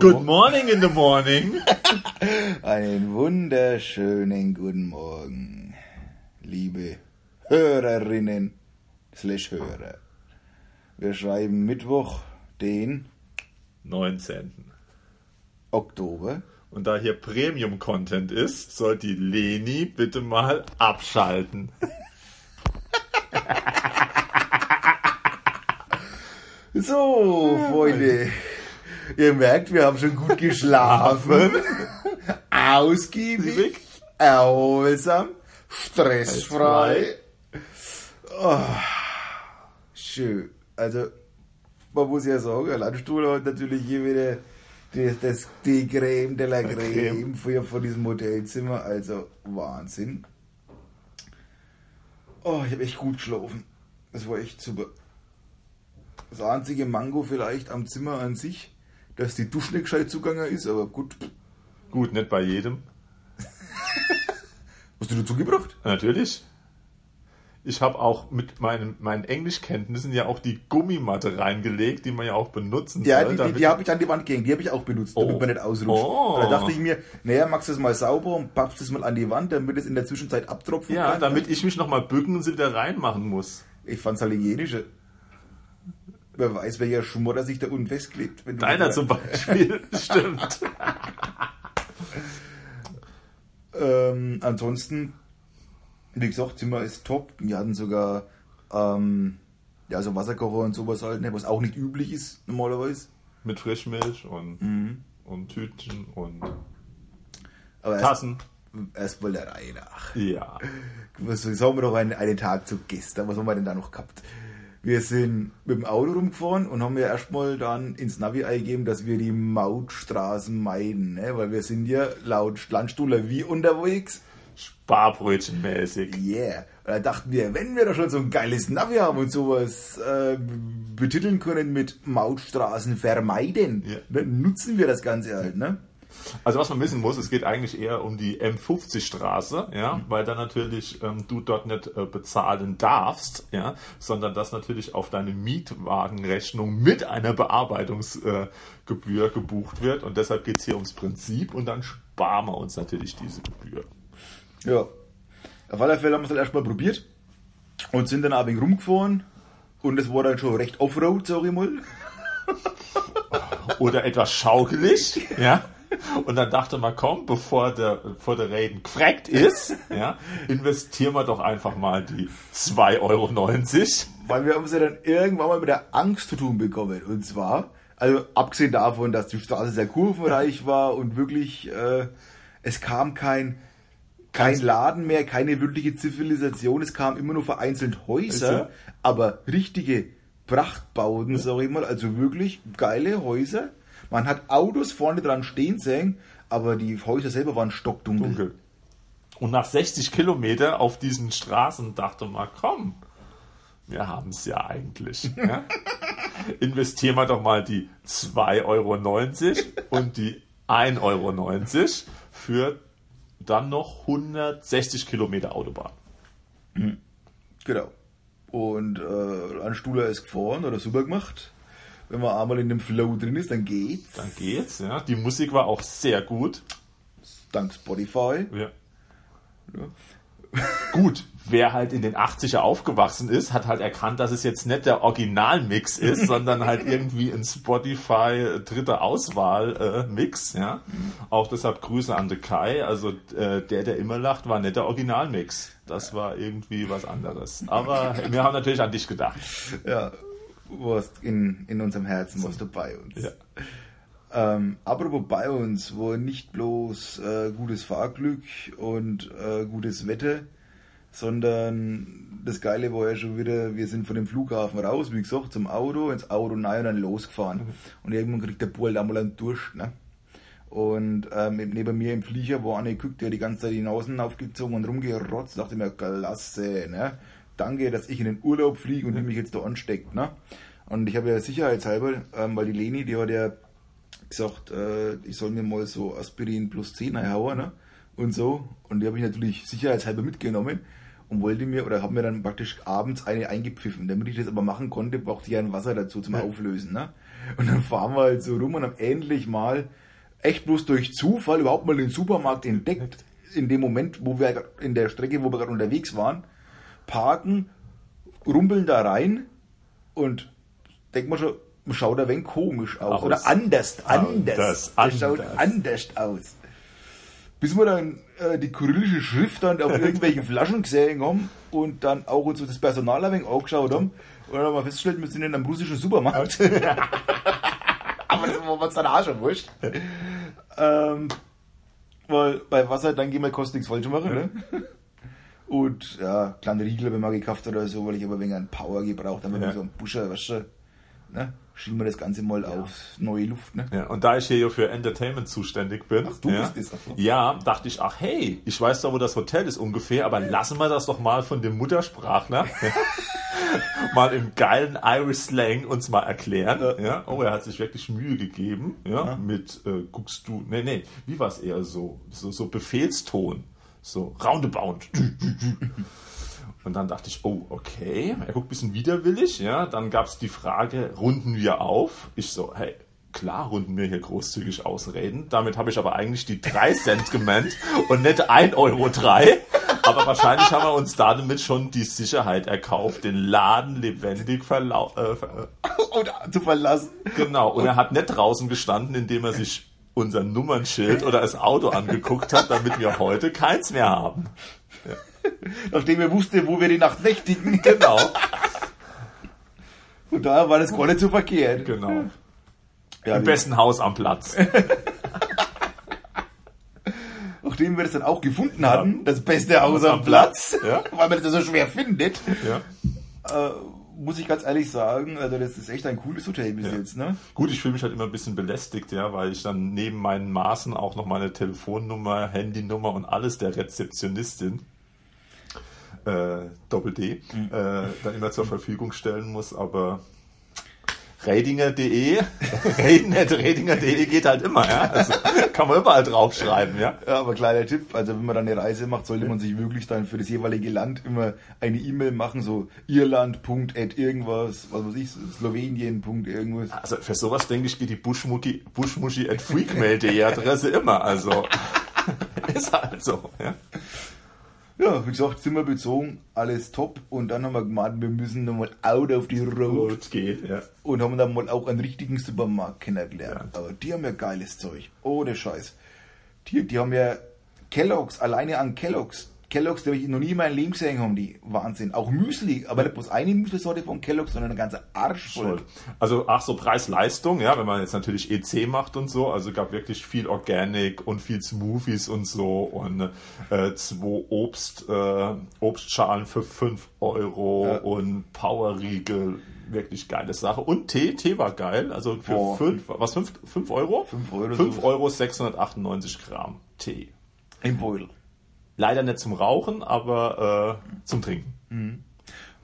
Good morning in the morning. Einen wunderschönen guten Morgen, liebe Hörerinnen slash Hörer. Wir schreiben Mittwoch, den 19. Oktober. Und da hier Premium-Content ist, soll die Leni bitte mal abschalten. So, Freunde. Ihr merkt, wir haben schon gut geschlafen. Ausgiebig, erholsam, stressfrei. Oh, schön. Also, man muss ja sagen, der Landstuhl hat natürlich hier wieder das, das, die Creme de la Creme, Creme. Von, von diesem Hotelzimmer. Also, Wahnsinn. Oh, ich habe echt gut geschlafen. Das war echt super. Das einzige Mango vielleicht am Zimmer an sich, dass die Dusche nicht gescheit zugange ist, aber gut. Gut, nicht bei jedem. Hast du dazu gebracht? Natürlich. Ich habe auch mit meinen, meinen Englischkenntnissen ja auch die Gummimatte reingelegt, die man ja auch benutzen Ja, soll. die, die, damit- die habe ich an die Wand gehängt, die habe ich auch benutzt, damit Oh. man nicht ausrutscht. Oh. Da dachte ich mir, naja, machst du es mal sauber und pappst es mal an die Wand, damit es in der Zwischenzeit abtropfen ja, kann. damit ich mich nochmal bücken und sie wieder reinmachen muss. Ich fand's halt hygienischer. Wer weiß, welcher Schmodder sich da unten festklebt. Deiner zum Beispiel. Stimmt. Ähm, ansonsten, wie gesagt, Zimmer ist top. Wir hatten sogar ähm, ja, so Wasserkocher und sowas halt, ne, was auch nicht üblich ist normalerweise. Mit Frischmilch und, Mhm. und Tütchen und Aber erst, Tassen. erst mal der Reihe nach. Ja. Was sagen wir doch einen, einen Tag zu gestern? Was haben wir denn da noch gehabt? Wir sind mit dem Auto rumgefahren und haben ja erstmal dann ins Navi eingegeben, dass wir die Mautstraßen meiden, ne? weil wir sind ja laut Landstuhler wie unterwegs. Sparbrötchenmäßig. Yeah. Und da dachten wir, wenn wir doch schon so ein geiles Navi haben und sowas äh, betiteln können mit Mautstraßen vermeiden, Ja. ne, nutzen wir das Ganze halt, ne? Also was man wissen muss, es geht eigentlich eher um die M50-Straße, ja, weil da natürlich ähm, du dort nicht äh, bezahlen darfst, ja, sondern das natürlich auf deine Mietwagenrechnung mit einer Bearbeitungsgebühr äh, gebucht wird und deshalb geht es hier ums Prinzip und dann sparen wir uns natürlich diese Gebühr. Ja. Auf alle Fälle haben wir es halt erstmal probiert und sind dann ein wenig rumgefahren und es war dann schon recht Offroad, sag ich mal. Oder etwas schaukelig, ja. Und dann dachte man, komm, bevor der, bevor der Reden gefreckt ist, ja, investieren wir doch einfach mal die 2,90 Euro. Weil wir haben es ja dann irgendwann mal mit der Angst zu tun bekommen. Und zwar, also abgesehen davon, dass die Straße sehr kurvenreich war und wirklich, äh, es kam kein, kein Laden mehr, keine wirkliche Zivilisation, es kamen immer nur vereinzelt Häuser, Häuser. aber richtige Prachtbauten, sag ich mal, also wirklich geile Häuser. Man hat Autos vorne dran stehen sehen, aber die Häuser selber waren stockdunkel. dunkel. Und nach 60 Kilometer auf diesen Straßen dachte man, komm, wir haben es ja eigentlich. Ja? Investieren wir doch mal die 2,90 Euro und die 1,90 Euro für dann noch 160 Kilometer Autobahn. Genau. Und äh, ein Stuhler ist gefahren oder super gemacht. Wenn man einmal in dem Flow drin ist, dann geht's. Dann geht's, ja. Die Musik war auch sehr gut. Dank Spotify. Ja. Gut, wer halt in den 80er aufgewachsen ist, hat halt erkannt, dass es jetzt nicht der Originalmix ist, sondern halt irgendwie ein Spotify dritte Auswahl äh, Mix, ja. Auch deshalb Grüße an The Kai, also äh, der, der immer lacht, war nicht der Originalmix. Das war irgendwie was anderes. Aber wir haben natürlich an dich gedacht. Ja, warst in, in unserem Herzen warst du bei uns. Ja. Ähm, apropos bei uns, wo nicht bloß äh, gutes Fahrglück und äh, gutes Wetter, sondern das Geile war ja schon wieder, wir sind von dem Flughafen raus, wie gesagt, zum Auto, ins Auto rein und dann losgefahren. Und irgendwann kriegt der Bull da mal einen Durst, ne? Und ähm, neben mir im Flieger war eine geguckt, der die ganze Zeit die Nasen aufgezogen und rumgerotzt, dachte mir, klasse, ne? Danke, dass ich in den Urlaub fliege und du mich jetzt da ansteckt, ne? Und ich habe ja sicherheitshalber, ähm, weil die Leni, die hat ja gesagt, äh, ich soll mir mal so Aspirin plus 10 hauen, ne? Und so. Und die habe ich natürlich sicherheitshalber mitgenommen. und wollte mir oder habe mir dann praktisch abends eine eingepfiffen. Damit ich das aber machen konnte, brauchte ich ja ein Wasser dazu zum Auflösen. Ne? Und dann fahren wir halt so rum und haben endlich mal echt bloß durch Zufall überhaupt mal den Supermarkt entdeckt. In dem Moment, wo wir in der Strecke, wo wir gerade unterwegs waren, parken, rumpeln da rein und denkt man schon, schaut ein wenig komisch aus. Aus. Oder anders, anders. Anders, Das schaut anders. anders aus. Bis wir dann äh, die kyrillische Schrift dann auf irgendwelchen Flaschen gesehen haben und dann auch uns das Personal ein wenig angeschaut haben und dann haben wir festgestellt, wir sind in einem russischen Supermarkt. Aber das war uns dann auch schon wurscht. ähm, weil bei Wasser, dann gehen wir kostet nichts falsch machen, ne? Und ja, kleine Riegel habe ich mal gekauft oder so, weil ich aber ein wenig an Power gebraucht habe, Ja. so ein Buscher, weißt du, ne? Schieben wir das Ganze mal auf neue Luft, ne? Ja, und da ich hier für Entertainment zuständig bin, Ach, du ja, bist das, ach ja, dachte ich, ach hey, ich weiß doch, wo das Hotel ist ungefähr, aber lassen wir das doch mal von dem Muttersprachler mal im geilen Irish Slang uns mal erklären. Ja. Ja. Oh, er hat sich wirklich Mühe gegeben, ja, mit äh, guckst du, nee, nee, wie war es eher so, so, so Befehlston, so roundabout. Und dann dachte ich, oh, okay. Er guckt ein bisschen widerwillig, ja. Dann gab es die Frage, runden wir auf? Ich so, hey, klar runden wir hier großzügig ausreden. Damit habe ich aber eigentlich die 3 Cent gemeint und nicht 1,03 Euro. Aber wahrscheinlich haben wir uns damit schon die Sicherheit erkauft, den Laden lebendig verlau äh, ver Oder zu verlassen. Genau, und er hat nicht draußen gestanden, indem er sich unser Nummernschild oder das Auto angeguckt hat, damit wir heute keins mehr haben. Nachdem er wusste, wo wir die Nacht nächtigen. Genau, Und daher war das gar nicht so verkehrt. genau. Ja, Im besten Haus am Platz. Nachdem wir das dann auch gefunden hatten, das beste Haus am Platz, Ja. weil man das ja so schwer findet, Ja. äh, muss ich ganz ehrlich sagen, also das ist echt ein cooles Hotel bis Ja. jetzt, ne? Gut, ich fühle mich halt immer ein bisschen belästigt, ja, weil ich dann neben meinen Maßen auch noch meine Telefonnummer, Handynummer und alles der Rezeptionistin äh, Doppel D Mhm. äh, dann immer zur Verfügung stellen muss, aber Ratinger.de, Ratinger.de geht halt immer, ja. Also kann man überall draufschreiben, ja. Ja, aber kleiner Tipp, also wenn man dann eine Reise macht, sollte man sich wirklich dann für das jeweilige Land immer eine E-Mail machen, so Irland.at irgendwas, was weiß ich, Slowenien. irgendwas. Also für sowas denke ich, geht die Buschmucki, Buschmuschi at freakmail.de Adresse immer, also ist halt so, ja. Ja, wie gesagt, Zimmer bezogen, alles top und dann haben wir gemeint, wir müssen nochmal out of the road Road ja. und haben dann mal auch einen richtigen Supermarkt kennengelernt. Ja. Aber die haben ja geiles Zeug. Ohne Scheiß. Die, die haben ja Kelloggs, alleine an Kelloggs. Kelloggs, die habe ich noch nie in meinem Leben gesehen haben, die Wahnsinn. Auch Müsli, aber nicht bloß eine Müsli-Sorte von Kelloggs, sondern eine ganze Arsch voll. Voll. Also ach so Preis-Leistung, ja, wenn man jetzt natürlich EC macht und so, also gab wirklich viel Organic und viel Smoothies und so und äh, zwei Obst, äh, Obstschalen für 5 Euro Ja. und Powerriegel, wirklich geile Sache. Und Tee, Tee war geil, also für Boah. 5, was 5 fünf Euro? Fünf Euro 5 so. Euro 698 Gramm Tee. Im Beutel. Leider nicht zum Rauchen, aber äh, zum Trinken.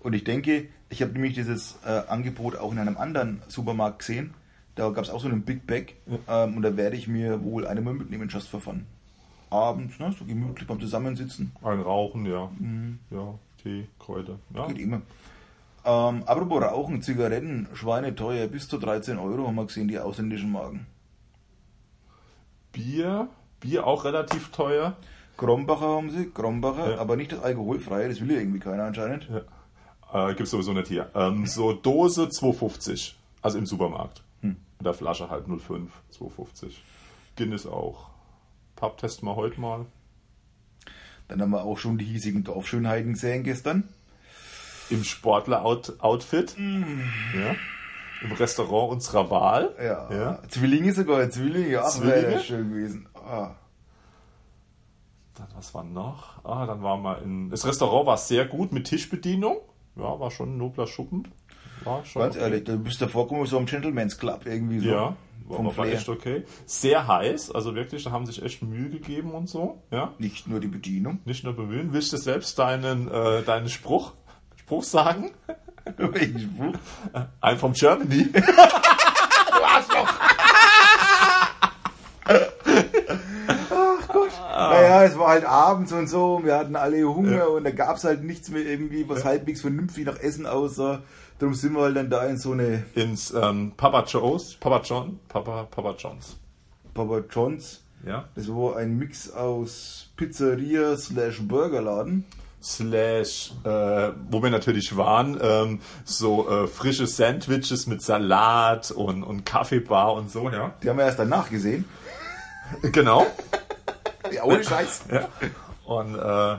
Und ich denke, ich habe nämlich dieses äh, Angebot auch in einem anderen Supermarkt gesehen. Da gab es auch so einen Big Bag. Ähm, und da werde ich mir wohl eine mal mitnehmen, just for fun. Abends, ne, so gemütlich beim Zusammensitzen. Ein Rauchen, ja. Ja, Tee, Kräuter. Ja. Geht immer. Ähm, apropos Rauchen, Zigaretten, schweineteuer, bis zu 13 Euro haben wir gesehen, die ausländischen Marken. Bier, Bier auch relativ teuer. Krombacher haben sie, Krombacher, Ja. aber nicht das alkoholfreie, das will ja irgendwie keiner anscheinend. Ja. Äh, gibt's sowieso nicht hier. Ähm, so Dose 2,50. Also im Supermarkt. Hm. Der Flasche halt 0,5, 2,50. Guinness auch. Pub testen wir heute mal. Dann haben wir auch schon die hiesigen Dorfschönheiten gesehen gestern. Im Sportler-Outfit. Ja. Im Restaurant unserer Wahl. Ja, ja. Zwillinge sogar, Zwillinge, ach, Zwillinge? schön gewesen. Ah. Dann, was war noch? Ah, dann waren wir in. Das Restaurant war sehr gut mit Tischbedienung. Ja, war schon ein nobler Schuppen. War schon Ganz okay. ehrlich, du bist da vorgekommen wie so am Gentleman's Club irgendwie so. Ja, war, vom war echt okay. Sehr heiß, also wirklich, da haben sich echt Mühe gegeben und so. Ja, Nicht nur die Bedienung. nicht nur bemühen. Willst du selbst deinen, äh, deinen Spruch, Spruch sagen? Welchen Spruch? I'm from Germany. Naja, es war halt abends und so, wir hatten alle Hunger Ja. und da gab es halt nichts mehr irgendwie, was halbwegs vernünftig nach Essen aussah. Darum sind wir halt dann da in so eine Ins ähm, Papa Joe's, Papa John, Papa, Papa John's. Papa John's. Ja. Das war ein Mix aus Pizzeria slash Burgerladen. Slash, äh, wo wir natürlich waren, ähm, so äh, frische Sandwiches mit Salat und, und Kaffeebar und so, ja. Die haben wir erst danach gesehen. Genau. Ja, ohne Scheiß. Ja. Und äh,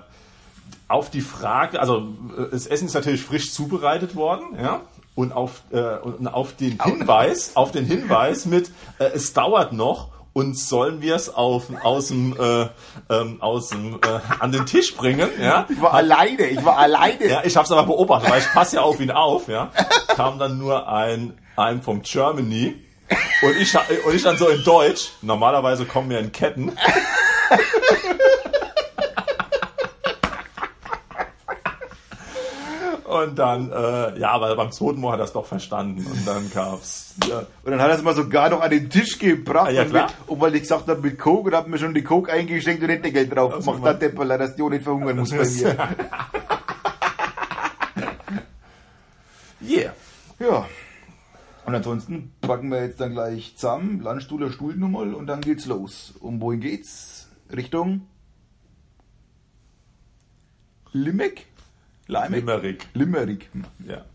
auf die Frage, also äh, das Essen ist natürlich frisch zubereitet worden, ja. Und auf, äh, und auf den Hinweis, auf den Hinweis mit, äh, es dauert noch und sollen wir es auf, aus dem, äh, ähm, aus dem, äh, an den Tisch bringen, ja. Ich war alleine, ich war alleine. Ja, ich habe es aber beobachtet, weil ich passe ja auf ihn auf, ja. Kam dann nur ein, ein vom Germany und ich, und ich dann so in Deutsch. Normalerweise kommen wir in Ketten. Und dann, äh, ja, aber beim zweiten Mal hat er es doch verstanden. Und dann gab's, ja, Und dann hat er es mal sogar noch an den Tisch gebracht. Ja, und, mit, und weil ich gesagt habe mit Coke und hab mir schon die Coke eingeschenkt und den Deckel drauf Also gemacht. mal- Der Depperler, dass die auch nicht verhungern muss bei mir. yeah. Ja. Und ansonsten packen wir jetzt dann gleich zusammen, Landstuhler Stuhl nochmal und dann geht's los. Um wohin geht's? Richtung Limerick? Limerick? Limerick. Limerick. Ja.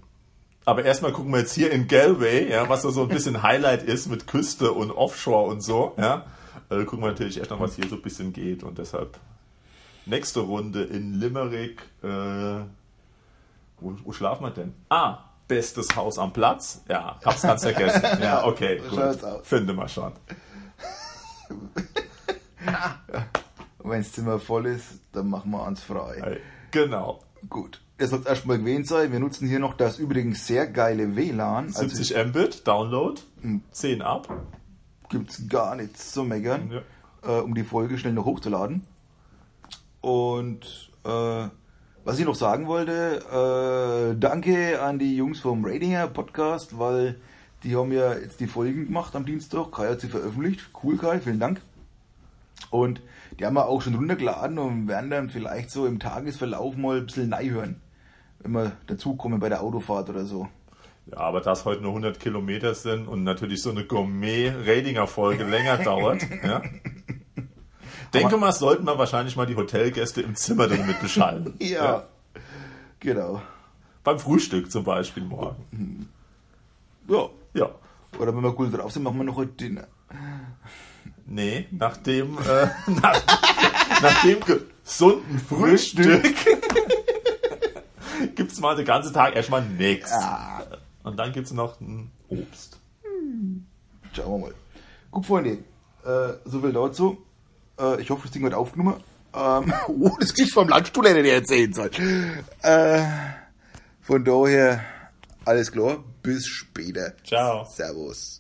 Aber erstmal gucken wir jetzt hier in Galway, ja, was so, so ein bisschen Highlight ist mit Küste und Offshore und so, ja. Äh, gucken wir natürlich erst noch, was hier so ein bisschen geht und deshalb nächste Runde in Limerick. Äh, wo, wo schlafen wir denn? Ah, bestes Haus am Platz. Ja, hab's ganz vergessen. Ja, okay, gut. Finde mal schon. Und wenn das Zimmer voll ist, dann machen wir uns frei. Genau. Gut. Das soll erstmal gewähnt sein. Wir nutzen hier noch das übrigens sehr geile WLAN. Also 70 Mbit, Download, 10 ab. gibt's gar nichts zu meckern, Ja. äh, um die Folge schnell noch hochzuladen. Und äh, was ich noch sagen wollte, äh, danke an die Jungs vom Ratinger Podcast, weil die haben ja jetzt die Folgen gemacht am Dienstag. Kai hat sie veröffentlicht. Cool, Kai, vielen Dank. Und die haben wir auch schon runtergeladen und werden dann vielleicht so im Tagesverlauf mal ein bisschen neu hören. Wenn wir dazukommen bei der Autofahrt oder so. Ja, aber da es heute nur 100 Kilometer sind und natürlich so eine Gourmet-Ratinger-Folge länger dauert, ja. Denke mal, sollten wir wahrscheinlich mal die Hotelgäste im Zimmer drin mit beschallen. Ja. Genau. Beim Frühstück zum Beispiel morgen. Ja. Ja. Oder wenn wir cool drauf sind, machen wir noch heute Dinner. Nee, nach dem, äh, nach, nach dem gesunden Frühstück gibt's mal den ganzen Tag erstmal nichts. Ja. Und dann gibt's noch ein Obst. Schauen wir mal. Gut, Freunde. Äh, so viel dazu. Äh, ich hoffe, das Ding wird aufgenommen. Ähm, oh, das Gesicht vom Landstuhl hätte ich erzählen sollen. Äh, von daher, alles klar. Bis später. Ciao. Servus.